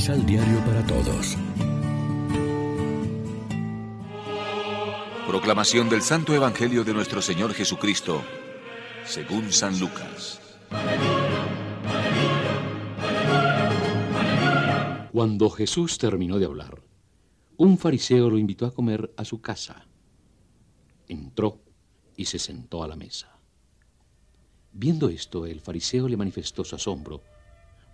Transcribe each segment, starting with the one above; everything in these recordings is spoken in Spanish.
Misal Diario para Todos. Proclamación del Santo Evangelio de nuestro Señor Jesucristo, según San Lucas. Cuando Jesús terminó de hablar, un fariseo lo invitó a comer a su casa. Entró y se sentó a la mesa. Viendo esto, el fariseo le manifestó su asombro,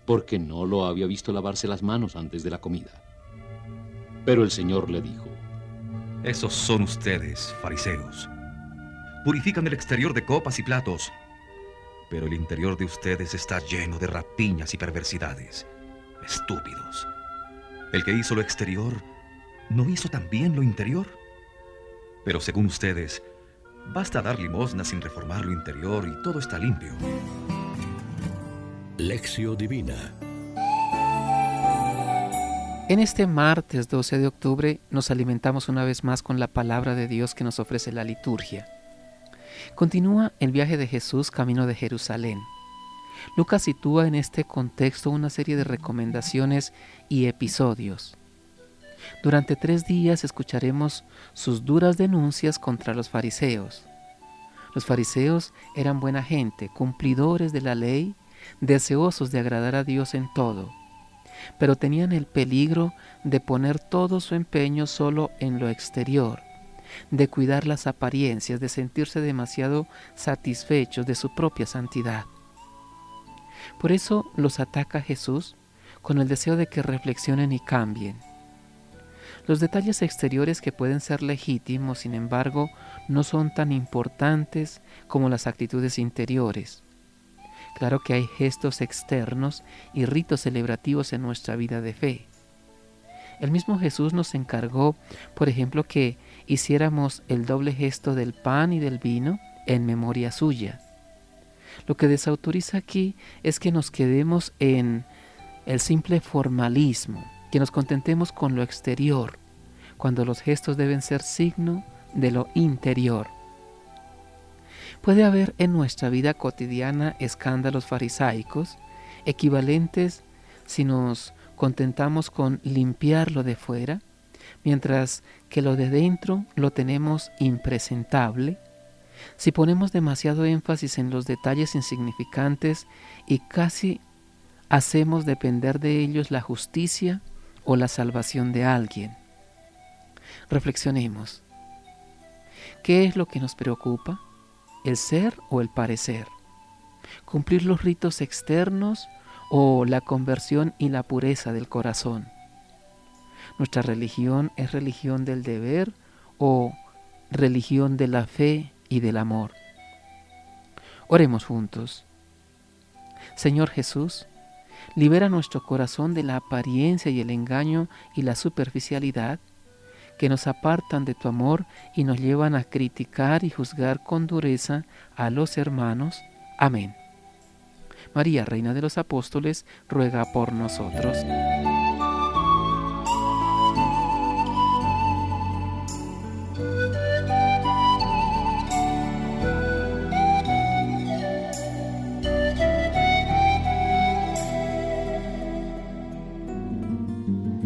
porque no lo había visto lavarse las manos antes de la comida. Pero el Señor le dijo, Esos son ustedes, fariseos. Purifican el exterior de copas y platos, pero el interior de ustedes está lleno de rapiñas y perversidades. Estúpidos. El que hizo lo exterior, ¿no hizo también lo interior? Pero según ustedes, Basta dar limosna sin reformar lo interior y todo está limpio. Lección Divina En este martes 12 de octubre nos alimentamos una vez más con la palabra de Dios que nos ofrece la liturgia. Continúa el viaje de Jesús camino de Jerusalén. Lucas sitúa en este contexto una serie de recomendaciones y episodios. Durante tres días escucharemos sus duras denuncias contra los fariseos. Los fariseos eran buena gente, cumplidores de la ley, deseosos de agradar a Dios en todo, pero tenían el peligro de poner todo su empeño solo en lo exterior, de cuidar las apariencias, de sentirse demasiado satisfechos de su propia santidad. Por eso los ataca Jesús con el deseo de que reflexionen y cambien. Los detalles exteriores que pueden ser legítimos, sin embargo, no son tan importantes como las actitudes interiores. Claro que hay gestos externos y ritos celebrativos en nuestra vida de fe. El mismo Jesús nos encargó, por ejemplo, que hiciéramos el doble gesto del pan y del vino en memoria suya. Lo que desautoriza aquí es que nos quedemos en el simple formalismo, que nos contentemos con lo exterior, cuando los gestos deben ser signo de lo interior. Puede haber en nuestra vida cotidiana escándalos farisaicos, equivalentes si nos contentamos con limpiar lo de fuera, mientras que lo de dentro lo tenemos impresentable, si ponemos demasiado énfasis en los detalles insignificantes y casi hacemos depender de ellos la justicia o la salvación de alguien. Reflexionemos. ¿Qué es lo que nos preocupa? ¿El ser o el parecer? ¿Cumplir los ritos externos o la conversión y la pureza del corazón? ¿Nuestra religión es religión del deber o religión de la fe y del amor? Oremos juntos. Señor Jesús, libera nuestro corazón de la apariencia y el engaño y la superficialidad que nos apartan de tu amor y nos llevan a criticar y juzgar con dureza a los hermanos. Amén. María, Reina de los Apóstoles, ruega por nosotros.